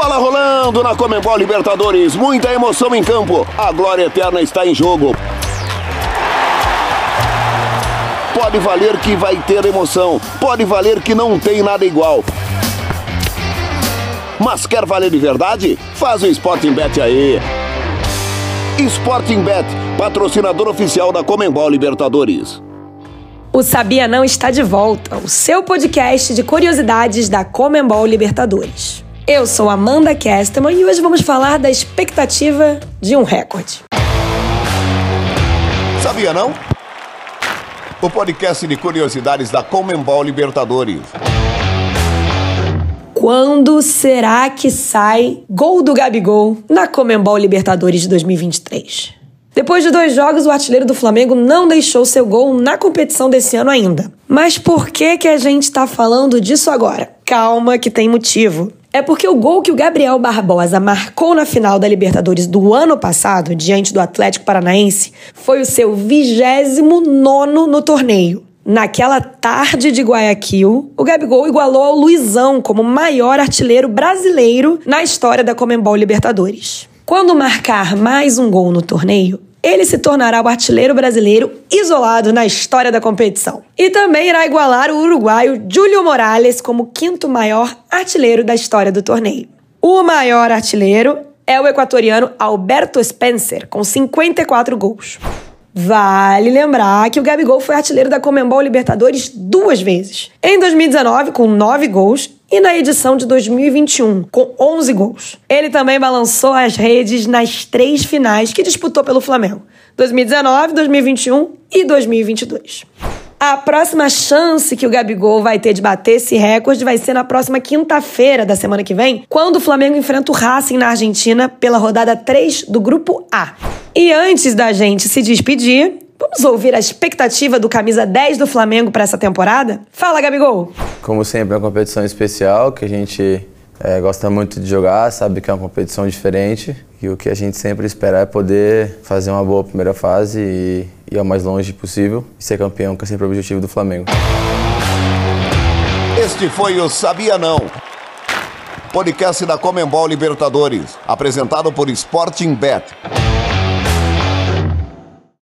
Bola rolando na Comembol Libertadores, muita emoção em campo. A glória eterna está em jogo. Pode valer que vai ter emoção, pode valer que não tem nada igual. Mas quer valer de verdade? Faz o Sporting Bet aí. Sporting Bet, patrocinador oficial da Comembol Libertadores. O Sabia Não está de volta, o seu podcast de curiosidades da Comembol Libertadores. Eu sou Amanda Kesterman e hoje vamos falar da expectativa de um recorde. Sabia não? O podcast de curiosidades da Comembol Libertadores. Quando será que sai gol do Gabigol na Comembol Libertadores de 2023? Depois de dois jogos, o artilheiro do Flamengo não deixou seu gol na competição desse ano ainda. Mas por que, que a gente está falando disso agora? Calma, que tem motivo. É porque o gol que o Gabriel Barbosa marcou na final da Libertadores do ano passado, diante do Atlético Paranaense, foi o seu 29 no torneio. Naquela tarde de Guayaquil, o Gabigol igualou ao Luizão como maior artilheiro brasileiro na história da Comembol Libertadores. Quando marcar mais um gol no torneio, ele se tornará o artilheiro brasileiro isolado na história da competição. E também irá igualar o uruguaio Júlio Morales como quinto maior artilheiro da história do torneio. O maior artilheiro é o equatoriano Alberto Spencer, com 54 gols. Vale lembrar que o Gabigol foi artilheiro da Comembol Libertadores duas vezes. Em 2019, com 9 gols, e na edição de 2021, com 11 gols. Ele também balançou as redes nas três finais que disputou pelo Flamengo: 2019, 2021 e 2022. A próxima chance que o Gabigol vai ter de bater esse recorde vai ser na próxima quinta-feira da semana que vem, quando o Flamengo enfrenta o Racing na Argentina pela rodada 3 do Grupo A. E antes da gente se despedir, vamos ouvir a expectativa do camisa 10 do Flamengo para essa temporada? Fala, Gabigol! Como sempre, é uma competição especial que a gente é, gosta muito de jogar, sabe que é uma competição diferente e o que a gente sempre espera é poder fazer uma boa primeira fase e ir ao mais longe possível e ser campeão, que é sempre o objetivo do Flamengo. Este foi o Sabia Não. Podcast da Comembol Libertadores, apresentado por Sporting Bet.